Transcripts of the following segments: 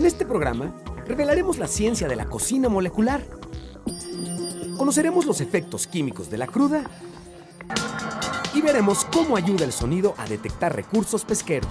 En este programa revelaremos la ciencia de la cocina molecular. Conoceremos los efectos químicos de la cruda y veremos cómo ayuda el sonido a detectar recursos pesqueros.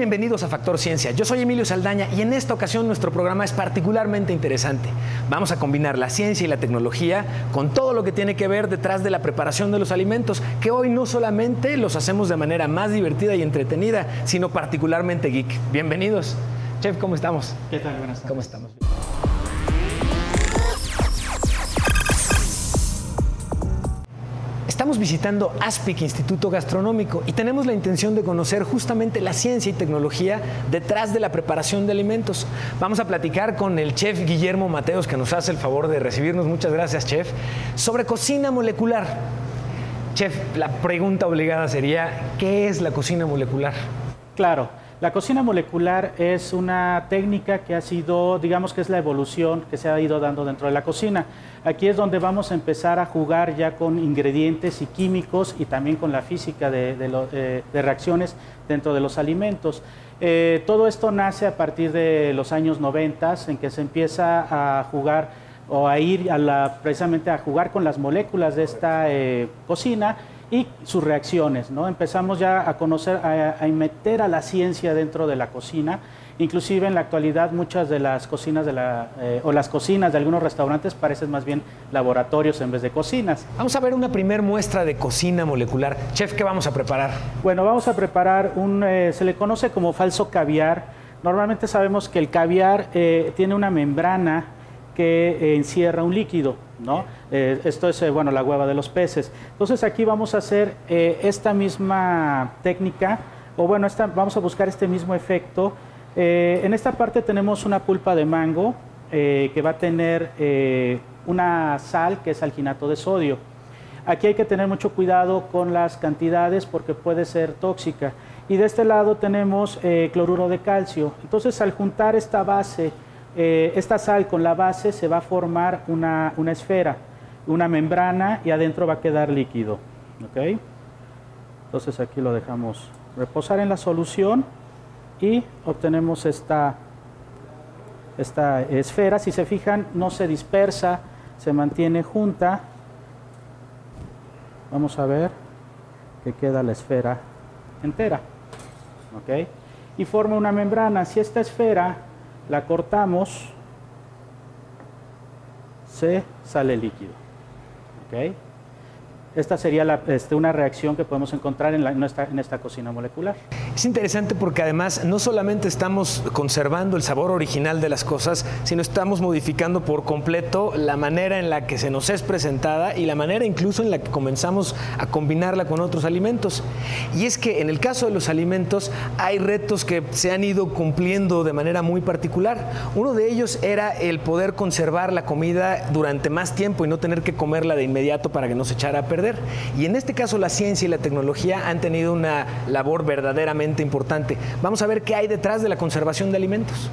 Bienvenidos a Factor Ciencia. Yo soy Emilio Saldaña y en esta ocasión nuestro programa es particularmente interesante. Vamos a combinar la ciencia y la tecnología con todo lo que tiene que ver detrás de la preparación de los alimentos, que hoy no solamente los hacemos de manera más divertida y entretenida, sino particularmente geek. Bienvenidos. Chef, ¿cómo estamos? ¿Qué tal? Buenas tardes. ¿Cómo estamos? Estamos visitando ASPIC, Instituto Gastronómico, y tenemos la intención de conocer justamente la ciencia y tecnología detrás de la preparación de alimentos. Vamos a platicar con el chef Guillermo Mateos, que nos hace el favor de recibirnos. Muchas gracias, chef. Sobre cocina molecular. Chef, la pregunta obligada sería, ¿qué es la cocina molecular? Claro, la cocina molecular es una técnica que ha sido, digamos que es la evolución que se ha ido dando dentro de la cocina. Aquí es donde vamos a empezar a jugar ya con ingredientes y químicos y también con la física de, eh, reacciones dentro de los alimentos. Eh, todo esto nace a partir de los años 90 en que se empieza a jugar o a ir a la, precisamente a jugar con las moléculas de esta eh, cocina y sus reacciones. ¿no? Empezamos ya a conocer, a, a, meter a la ciencia dentro de la cocina. Inclusive en la actualidad muchas de las cocinas de la, eh, o las cocinas de algunos restaurantes parecen más bien laboratorios en vez de cocinas. Vamos a ver una primer muestra de cocina molecular. Chef, ¿qué vamos a preparar? Bueno, vamos a preparar un, eh, se le conoce como falso caviar. Normalmente sabemos que el caviar eh, tiene una membrana que encierra un líquido, ¿no? Eh, esto es, eh, bueno, la hueva de los peces. Entonces aquí vamos a hacer eh, esta misma técnica, o bueno, esta, vamos a buscar este mismo efecto. en esta parte tenemos una pulpa de mango que va a tener una sal que es alginato de sodio. Aquí hay que tener mucho cuidado con las cantidades porque puede ser tóxica. Y de este lado tenemos cloruro de calcio. Entonces al juntar esta base, eh, esta sal con la base se va a formar una, una, esfera, una membrana y adentro va a quedar líquido. ¿okay? Entonces aquí lo dejamos reposar en la solución y obtenemos esta, esta esfera. Si se fijan, no se dispersa, se mantiene junta. Vamos a ver que queda la esfera entera. ¿okay? Y forma una membrana. Si esta esfera la cortamos, se sale líquido. ¿Okay? Esta sería este, una reacción que podemos encontrar en, en, esta, cocina molecular. Es interesante porque además no solamente estamos conservando el sabor original de las cosas, sino estamos modificando por completo la manera en la que se nos es presentada y la manera incluso en la que comenzamos a combinarla con otros alimentos. Y es que en el caso de los alimentos hay retos que se han ido cumpliendo de manera muy particular. Uno de ellos era el poder conservar la comida durante más tiempo y no tener que comerla de inmediato para que no se echara a perder. Y en este caso la ciencia y la tecnología han tenido una labor verdaderamente importante. Vamos a ver qué hay detrás de la conservación de alimentos.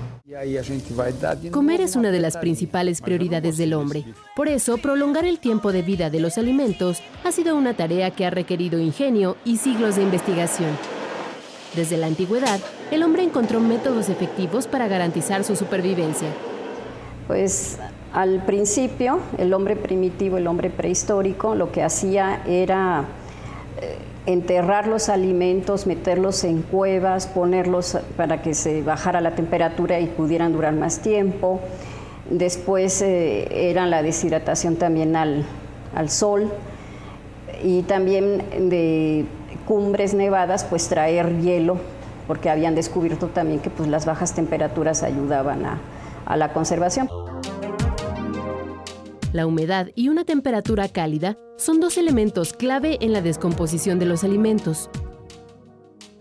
Comer es una de las principales prioridades del hombre. Por eso, prolongar el tiempo de vida de los alimentos ha sido una tarea que ha requerido ingenio y siglos de investigación. Desde la antigüedad, el hombre encontró métodos efectivos para garantizar su supervivencia. Pues al principio, el hombre primitivo, el hombre prehistórico, lo que hacía era eh, enterrar los alimentos, meterlos en cuevas, ponerlos para que se bajara la temperatura y pudieran durar más tiempo. Después eh, era la deshidratación también al, al, sol y también de cumbres nevadas, pues traer hielo, porque habían descubierto también que pues, las bajas temperaturas ayudaban a, a la conservación. La humedad y una temperatura cálida son dos elementos clave en la descomposición de los alimentos.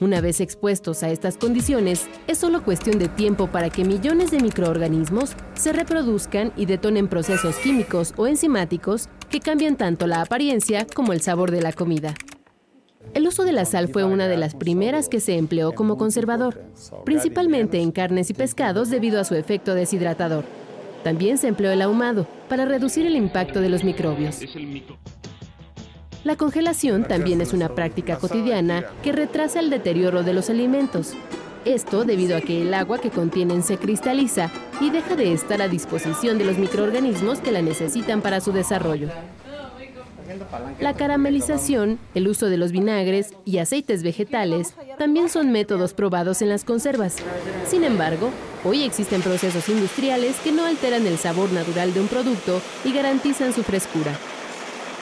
Una vez expuestos a estas condiciones, es solo cuestión de tiempo para que millones de microorganismos se reproduzcan y detonen procesos químicos o enzimáticos que cambian tanto la apariencia como el sabor de la comida. El uso de la sal fue una de las primeras que se empleó como conservador, principalmente en carnes y pescados debido a su efecto deshidratador. También se empleó el ahumado para reducir el impacto de los microbios. La congelación también es una práctica cotidiana que retrasa el deterioro de los alimentos. Esto debido a que el agua que contienen se cristaliza y deja de estar a disposición de los microorganismos que la necesitan para su desarrollo. La caramelización, el uso de los vinagres y aceites vegetales también son métodos probados en las conservas. Sin embargo, hoy existen procesos industriales que no alteran el sabor natural de un producto y garantizan su frescura.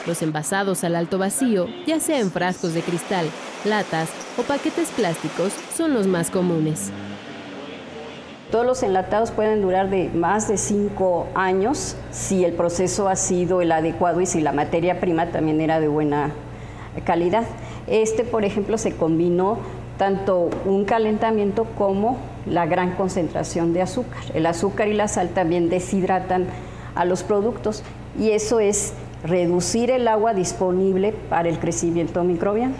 Los envasados al alto vacío, ya sea en frascos de cristal, latas o paquetes plásticos, son los más comunes. Todos los enlatados pueden durar de más de cinco años si el proceso ha sido el adecuado y si la materia prima también era de buena calidad. Este, por ejemplo, se combinó tanto un calentamiento como la gran concentración de azúcar. El azúcar y la sal también deshidratan a los productos y eso es reducir el agua disponible para el crecimiento microbiano.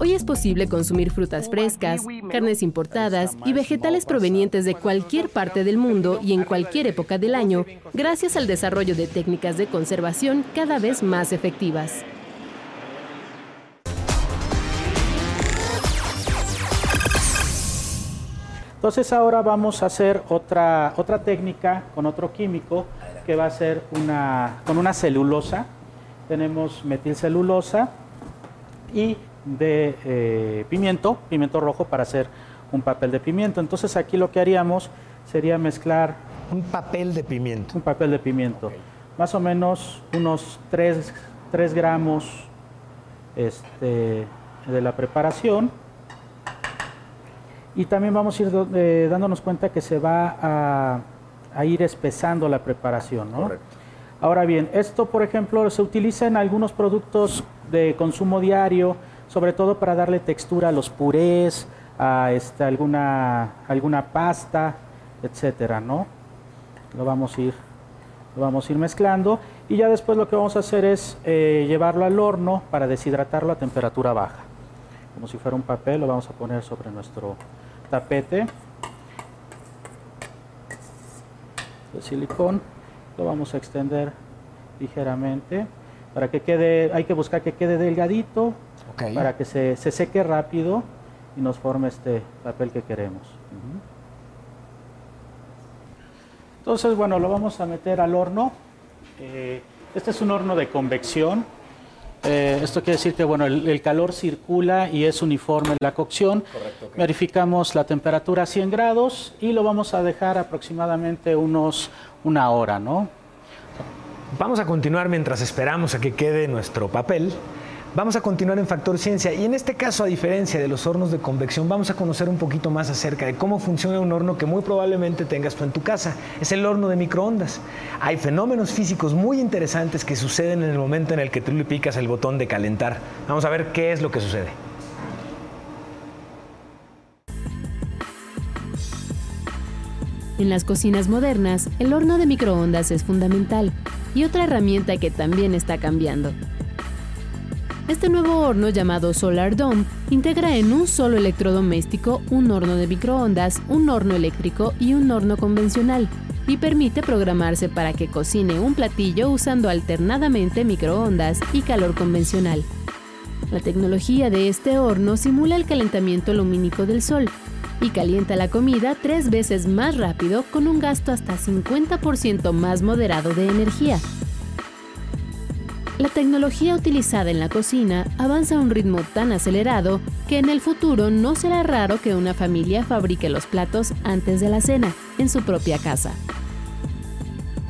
Hoy es posible consumir frutas frescas, carnes importadas y vegetales provenientes de cualquier parte del mundo y en cualquier época del año, gracias al desarrollo de técnicas de conservación cada vez más efectivas. Entonces ahora vamos a hacer otra, otra técnica con otro químico que va a ser una, con una celulosa. Tenemos metilcelulosa y de eh, pimiento, pimiento rojo para hacer un papel de pimiento. Entonces aquí lo que haríamos sería mezclar... Un papel de pimiento. Un papel de pimiento. Más o menos unos 3, gramos este, de la preparación. Y también vamos a ir eh, dándonos cuenta que se va a, ir espesando la preparación. Ahora bien, esto por ejemplo se utiliza en algunos productos de consumo diario, sobre todo para darle textura a los purés, a este, alguna, alguna pasta, etcétera, ¿no? Lo vamos a ir, lo vamos a ir mezclando y ya después lo que vamos a hacer es eh, llevarlo al horno para deshidratarlo a temperatura baja. Como si fuera un papel, lo vamos a poner sobre nuestro tapete de silicón. Lo vamos a extender ligeramente para que quede, hay que buscar que quede delgadito, para que se, seque rápido y nos forme este papel que queremos. Entonces, bueno, lo vamos a meter al horno. Eh, este es un horno de convección. Eh, esto quiere decir que bueno, el, calor circula y es uniforme la cocción. Verificamos la temperatura a 100 grados y lo vamos a dejar aproximadamente unos una hora, ¿no? Vamos a continuar mientras esperamos a que quede nuestro papel. Vamos a continuar en Factor Ciencia y en este caso, a diferencia de los hornos de convección, vamos a conocer un poquito más acerca de cómo funciona un horno que muy probablemente tengas tú en tu casa. Es el horno de microondas. Hay fenómenos físicos muy interesantes que suceden en el momento en el que tú le picas el botón de calentar. Vamos a ver qué es lo que sucede. En las cocinas modernas, el horno de microondas es fundamental y otra herramienta que también está cambiando. Este nuevo horno llamado Solar Dome integra en un solo electrodoméstico un horno de microondas, un horno eléctrico y un horno convencional, y permite programarse para que cocine un platillo usando alternadamente microondas y calor convencional. La tecnología de este horno simula el calentamiento lumínico del sol y calienta la comida tres veces más rápido con un gasto hasta 50% más moderado de energía. La tecnología utilizada en la cocina avanza a un ritmo tan acelerado que en el futuro no será raro que una familia fabrique los platos antes de la cena, en su propia casa.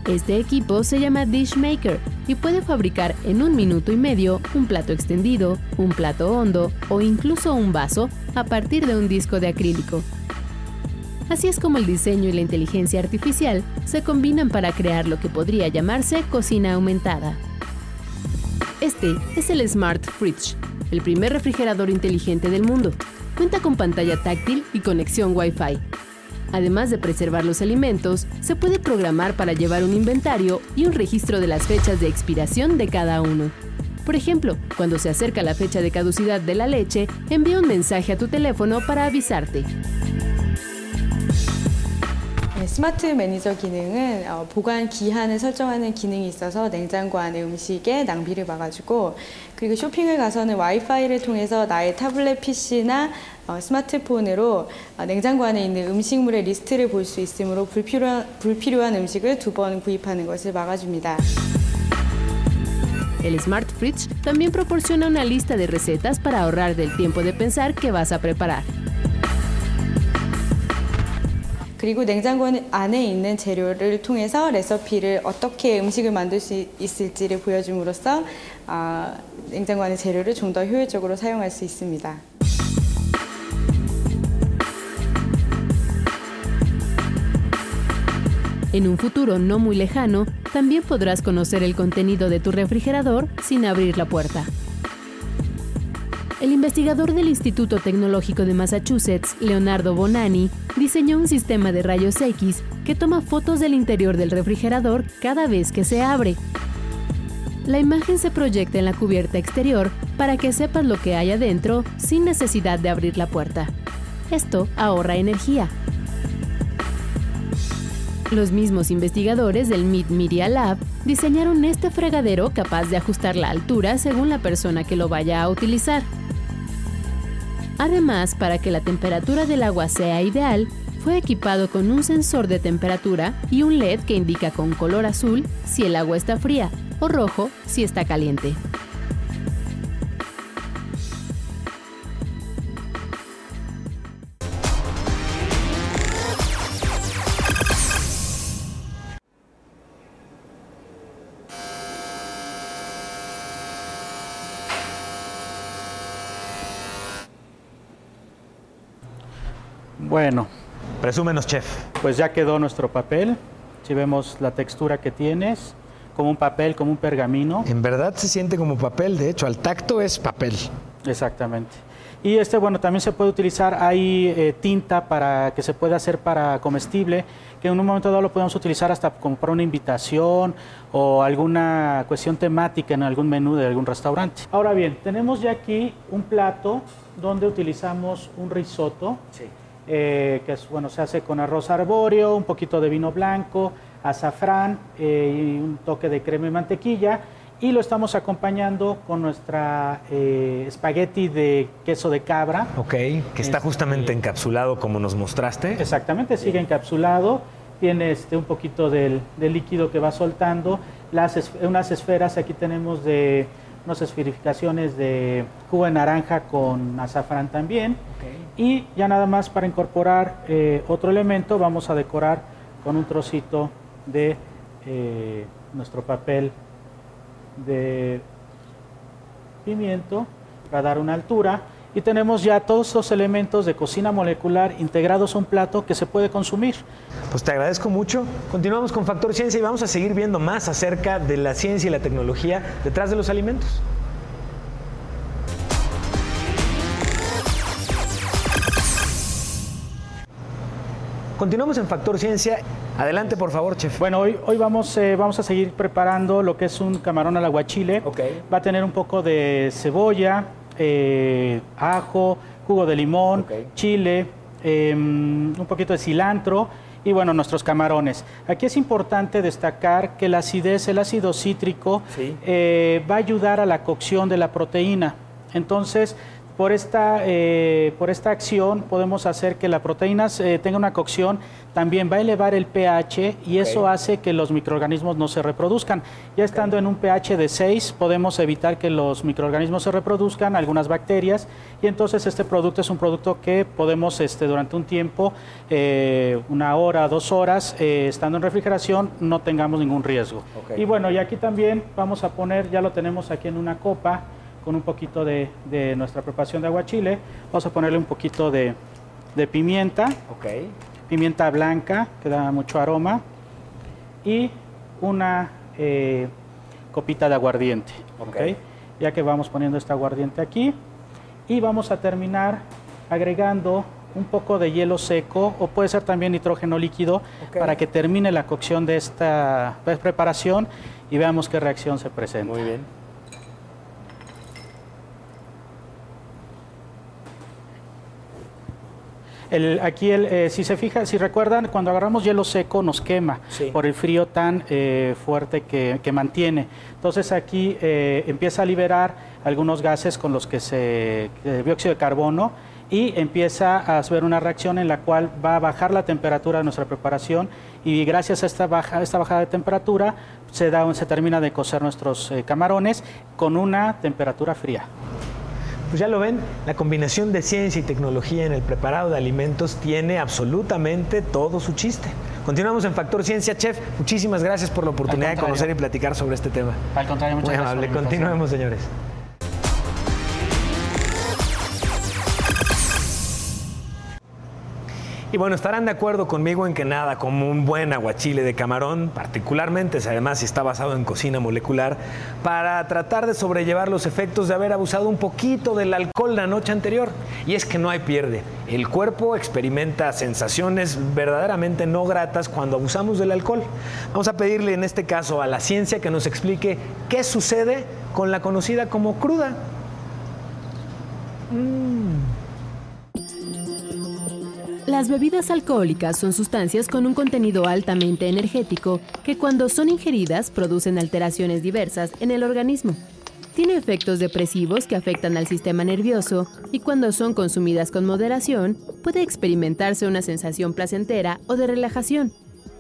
Este equipo se llama Dishmaker y puede fabricar en un minuto y medio un plato extendido, un plato hondo o incluso un vaso a partir de un disco de acrílico. Así es como el diseño y la inteligencia artificial se combinan para crear lo que podría llamarse cocina aumentada. Este es el Smart Fridge, el primer refrigerador inteligente del mundo. Cuenta con pantalla táctil y conexión Wi-Fi. Además de preservar los alimentos, se puede programar para llevar un inventario y un registro de las fechas de expiración de cada uno. Por ejemplo, cuando se acerca la fecha de caducidad de la leche, envía un mensaje a tu teléfono para avisarte. 스마트 매니저 기능은 어, 보관 기한을 설정하는 기능이 있어서 냉장고 안에 음식에 낭비를 막아주고 그리고 쇼핑을 가서는 와이파이를 통해서 나의 타블렛 PC나 어, 스마트폰으로 어, 냉장고 안에 있는 음식물의 리스트를 볼 수 있으므로 불필요한, 불필요한 음식을 두 번 구입하는 것을 막아줍니다. El Smart Fridge también proporciona una lista de recetas para ahorrar del tiempo de pensar qué vas a preparar. 그리고 냉장고 안에 있는 재료를 통해서 레시피를 어떻게 음식을 만들 수 있을지를 보여줌으로써 아, 냉장고 안의 재료를 좀 더 효율적으로 사용할 수 있습니다. En un futuro no muy lejano, también podrás conocer el contenido de tu refrigerador sin abrir la puerta. El investigador del Instituto Tecnológico de Massachusetts, Leonardo Bonanni, diseñó un sistema de rayos X que toma fotos del interior del refrigerador cada vez que se abre. La imagen se proyecta en la cubierta exterior para que sepas lo que hay adentro sin necesidad de abrir la puerta. Esto ahorra energía. Los mismos investigadores del Mid Media Lab diseñaron este fregadero capaz de ajustar la altura según la persona que lo vaya a utilizar. Además, para que la temperatura del agua sea ideal, fue equipado con un sensor de temperatura y un LED que indica con color azul si el agua está fría o rojo si está caliente. Bueno. Presúmenos, chef. Pues ya quedó nuestro papel. Si vemos la textura que tienes, como un papel, como un pergamino. En verdad se siente como papel, de hecho, al tacto es papel. Exactamente. Y este, bueno, también se puede utilizar, hay eh, tinta para que se pueda hacer para comestible, que en un momento dado lo podemos utilizar hasta como para una invitación o alguna cuestión temática en algún menú de algún restaurante. Ahora bien, tenemos ya aquí un plato donde utilizamos un risotto. Sí eh, que es, bueno, se hace con arroz arbóreo, un poquito de vino blanco, azafrán eh, y un toque de crema y mantequilla. Y lo estamos acompañando con nuestra eh, espagueti de queso de cabra. Ok, que está este, justamente encapsulado como nos mostraste. Exactamente, sigue encapsulado. Tiene este, un poquito del, líquido que va soltando. Las, unas esferas, aquí tenemos de unas esferificaciones de jugo de naranja con azafrán también. Y ya nada más para incorporar eh, otro elemento, vamos a decorar con un trocito de eh, nuestro papel de pimiento para dar una altura. Y tenemos ya todos los elementos de cocina molecular integrados a un plato que se puede consumir. Pues te agradezco mucho. Continuamos con Factor Ciencia y vamos a seguir viendo más acerca de la ciencia y la tecnología detrás de los alimentos. Continuamos en Factor Ciencia. Adelante, por favor, chef. Bueno, hoy, hoy vamos, eh, vamos a seguir preparando lo que es un camarón al aguachile. Okay. Va a tener un poco de cebolla, eh, ajo, jugo de limón, chile, em, un poquito de cilantro y bueno, nuestros camarones. Aquí es importante destacar que la acidez, el ácido cítrico, eh, va a ayudar a la cocción de la proteína. Entonces, por esta, eh, por esta acción podemos hacer que la proteína eh, tenga una cocción, también va a elevar el pH y eso hace que los microorganismos no se reproduzcan. Ya estando en un pH de 6 podemos evitar que los microorganismos se reproduzcan, algunas bacterias, y entonces este producto es un producto que podemos este, durante un tiempo, eh, una hora, dos horas, estando en refrigeración, no tengamos ningún riesgo. Y bueno, y aquí también vamos a poner, ya lo tenemos aquí en una copa, con un poquito de, nuestra preparación de aguachile. Vamos a ponerle un poquito de, pimienta. Pimienta blanca, que da mucho aroma. Y una eh, copita de aguardiente. Ya que vamos poniendo este aguardiente aquí. Y vamos a terminar agregando un poco de hielo seco o puede ser también nitrógeno líquido para que termine la cocción de esta preparación y veamos qué reacción se presenta. Muy bien. El, aquí, el, eh, si se fija, si recuerdan, cuando agarramos hielo seco nos quema por el frío tan eh, fuerte que, que, mantiene. Entonces aquí eh, empieza a liberar algunos gases con los que se, dióxido de carbono, y empieza a haber una reacción en la cual va a bajar la temperatura de nuestra preparación y gracias a esta, baja, esta bajada de temperatura se, da, se termina de cocer nuestros camarones con una temperatura fría. Pues ya lo ven, la combinación de ciencia y tecnología en el preparado de alimentos tiene absolutamente todo su chiste. Continuamos en Factor Ciencia, Chef. Muchísimas gracias por la oportunidad de conocer y platicar sobre este tema. Al contrario, muchas Muy amable. Continuemos, señores. Y bueno, estarán de acuerdo conmigo en que nada como un buen aguachile de camarón, particularmente además si está basado en cocina molecular, para tratar de sobrellevar los efectos de haber abusado un poquito del alcohol la noche anterior. Y es que no hay pierde. El cuerpo experimenta sensaciones verdaderamente no gratas cuando abusamos del alcohol. Vamos a pedirle en este caso a la ciencia que nos explique qué sucede con la conocida como cruda. Mm. Las bebidas alcohólicas son sustancias con un contenido altamente energético que cuando son ingeridas producen alteraciones diversas en el organismo. Tiene efectos depresivos que afectan al sistema nervioso y cuando son consumidas con moderación puede experimentarse una sensación placentera o de relajación.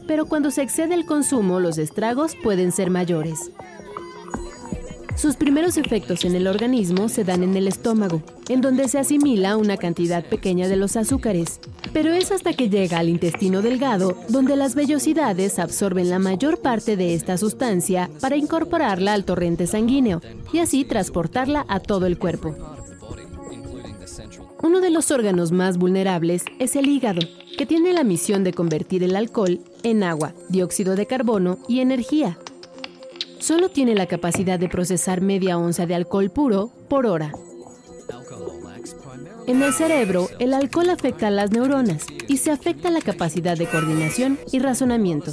Pero cuando se excede el consumo los estragos pueden ser mayores. Sus primeros efectos en el organismo se dan en el estómago, en donde se asimila una cantidad pequeña de los azúcares. Pero es hasta que llega al intestino delgado donde las vellosidades absorben la mayor parte de esta sustancia para incorporarla al torrente sanguíneo y así transportarla a todo el cuerpo. Uno de los órganos más vulnerables es el hígado, que tiene la misión de convertir el alcohol en agua, dióxido de carbono y energía, solo tiene la capacidad de procesar media onza de alcohol puro por hora. En el cerebro, el alcohol afecta a las neuronas y se afecta la capacidad de coordinación y razonamiento.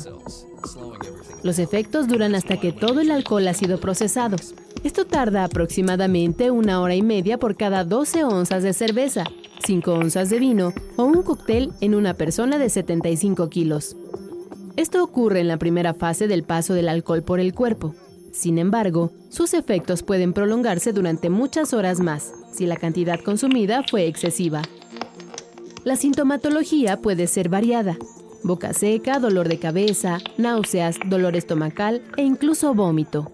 Los efectos duran hasta que todo el alcohol ha sido procesado. Esto tarda aproximadamente una hora y media por cada 12 onzas de cerveza, 5 onzas de vino o un cóctel en una persona de 75 kilos. Esto ocurre en la primera fase del paso del alcohol por el cuerpo. Sin embargo, sus efectos pueden prolongarse durante muchas horas más si la cantidad consumida fue excesiva. La sintomatología puede ser variada. Boca seca, dolor de cabeza, náuseas, dolor estomacal e incluso vómito.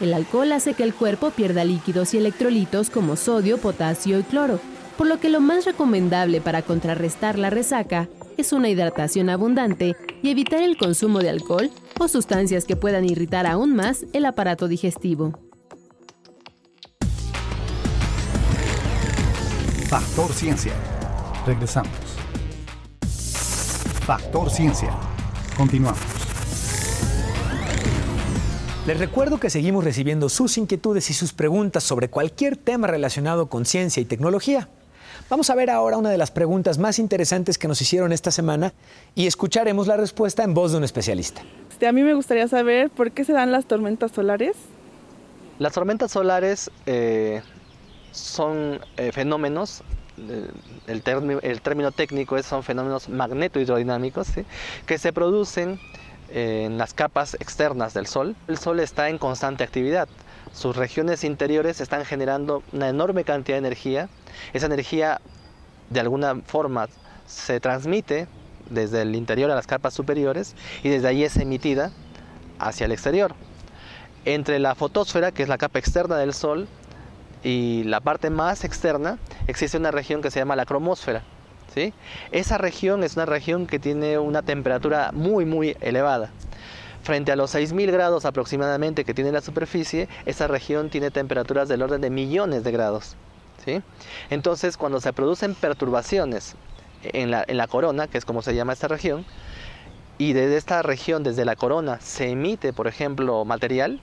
El alcohol hace que el cuerpo pierda líquidos y electrolitos como sodio, potasio y cloro, por lo que lo más recomendable para contrarrestar la resaca es una hidratación abundante y evitar el consumo de alcohol o sustancias que puedan irritar aún más el aparato digestivo. Factor Ciencia. Regresamos. Factor Ciencia. Continuamos. Les recuerdo que seguimos recibiendo sus inquietudes y sus preguntas sobre cualquier tema relacionado con ciencia y tecnología. Vamos a ver ahora una de las preguntas más interesantes que nos hicieron esta semana y escucharemos la respuesta en voz de un especialista. Este, a mí me gustaría saber por qué se dan las tormentas solares. Las tormentas solares eh, son eh, fenómenos, el, término, técnico es, son fenómenos magnetohidrodinámicos, que se producen eh, en las capas externas del Sol. El Sol está en constante actividad. Sus regiones interiores están generando una enorme cantidad de energía esa energía de alguna forma se transmite desde el interior a las capas superiores y desde ahí es emitida hacia el exterior. Entre la fotosfera, que es la capa externa del Sol, y la parte más externa, existe una región que se llama la cromósfera. ¿sí? Esa región es una región que tiene una temperatura muy, muy elevada. Frente a los 6.000 grados aproximadamente que tiene la superficie, esa región tiene temperaturas del orden de millones de grados. Entonces, cuando se producen perturbaciones en la, corona, que es como se llama esta región, y desde esta región, desde la corona, se emite, por ejemplo, material,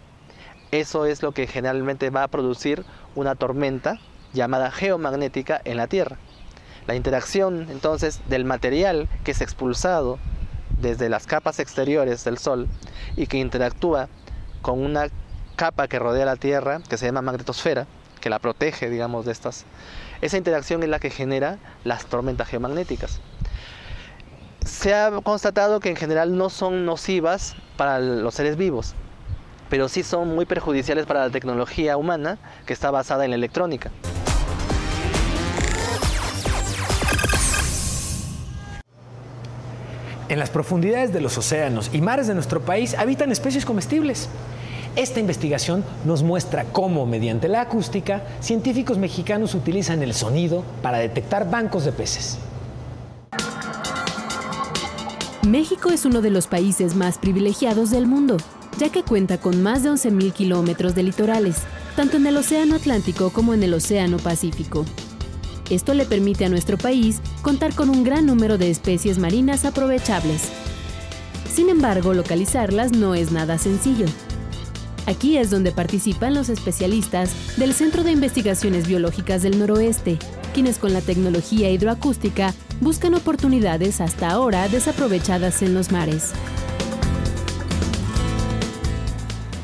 eso es lo que generalmente va a producir una tormenta llamada geomagnética en la Tierra. La interacción entonces del material que es expulsado desde las capas exteriores del Sol y que interactúa con una capa que rodea la Tierra, que se llama magnetosfera, que la protege, digamos, de estas. Esa interacción es la que genera las tormentas geomagnéticas. Se ha constatado que en general no son nocivas para los seres vivos, pero sí son muy perjudiciales para la tecnología humana que está basada en la electrónica. En las profundidades de los océanos y mares de nuestro país habitan especies comestibles. Esta investigación nos muestra cómo, mediante la acústica, científicos mexicanos utilizan el sonido para detectar bancos de peces. México es uno de los países más privilegiados del mundo, ya que cuenta con más de 11.000 kilómetros de litorales, tanto en el Océano Atlántico como en el Océano Pacífico. Esto le permite a nuestro país contar con un gran número de especies marinas aprovechables. Sin embargo, localizarlas no es nada sencillo. Aquí es donde participan los especialistas del Centro de Investigaciones Biológicas del Noroeste, quienes con la tecnología hidroacústica buscan oportunidades hasta ahora desaprovechadas en los mares.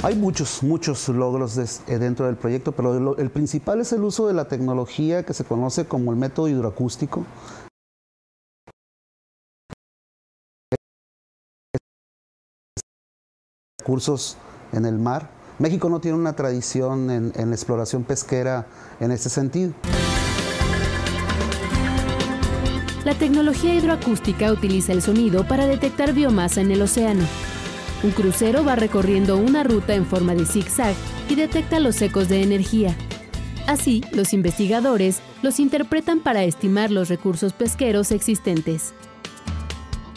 Hay muchos, muchos logros eh, dentro del proyecto, pero el principal es el uso de la tecnología que se conoce como el método hidroacústico. Recursos en el mar. México no tiene una tradición en, en la exploración pesquera en este sentido. La tecnología hidroacústica utiliza el sonido para detectar biomasa en el océano. Un crucero va recorriendo una ruta en forma de zigzag y detecta los ecos de energía. Así, los investigadores los interpretan para estimar los recursos pesqueros existentes.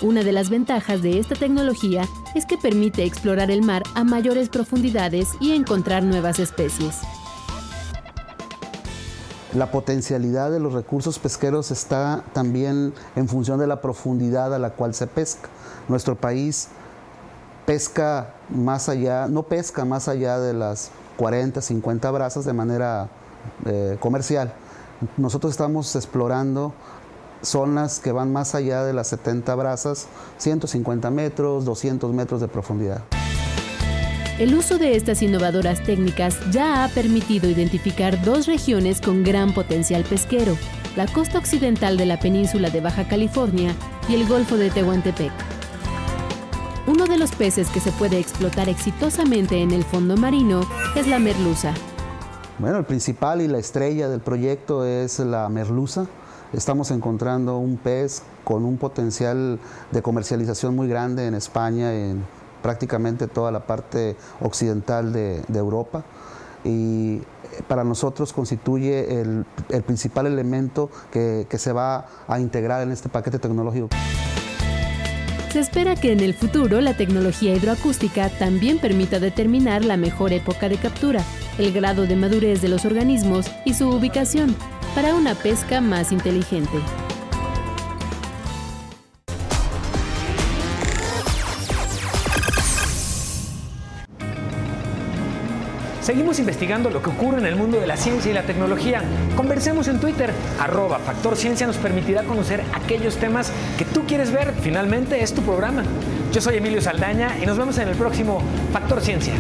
Una de las ventajas de esta tecnología es que permite explorar el mar a mayores profundidades y encontrar nuevas especies. La potencialidad de los recursos pesqueros está también en función de la profundidad a la cual se pesca. Nuestro país pesca más allá, no pesca más allá de las 40, 50 brazas de manera eh, comercial. Nosotros estamos explorando zonas que van más allá de las 70 brazas, 150 metros, 200 metros de profundidad. El uso de estas innovadoras técnicas ya ha permitido identificar dos regiones con gran potencial pesquero, la costa occidental de la península de Baja California y el Golfo de Tehuantepec. Uno de los peces que se puede explotar exitosamente en el fondo marino es la merluza. Bueno, el principal y la estrella del proyecto es la merluza. Estamos encontrando un pez con un potencial de comercialización muy grande en España, en prácticamente toda la parte occidental de, Europa. Y para nosotros constituye el, principal elemento que se va a integrar en este paquete tecnológico. Se espera que en el futuro la tecnología hidroacústica también permita determinar la mejor época de captura, el grado de madurez de los organismos y su ubicación para una pesca más inteligente. Seguimos investigando lo que ocurre en el mundo de la ciencia y la tecnología. Conversemos en Twitter. Arroba Factor Ciencia nos permitirá conocer aquellos temas que tú quieres ver. Finalmente es tu programa. Yo soy Emilio Saldaña y nos vemos en el próximo Factor Ciencia.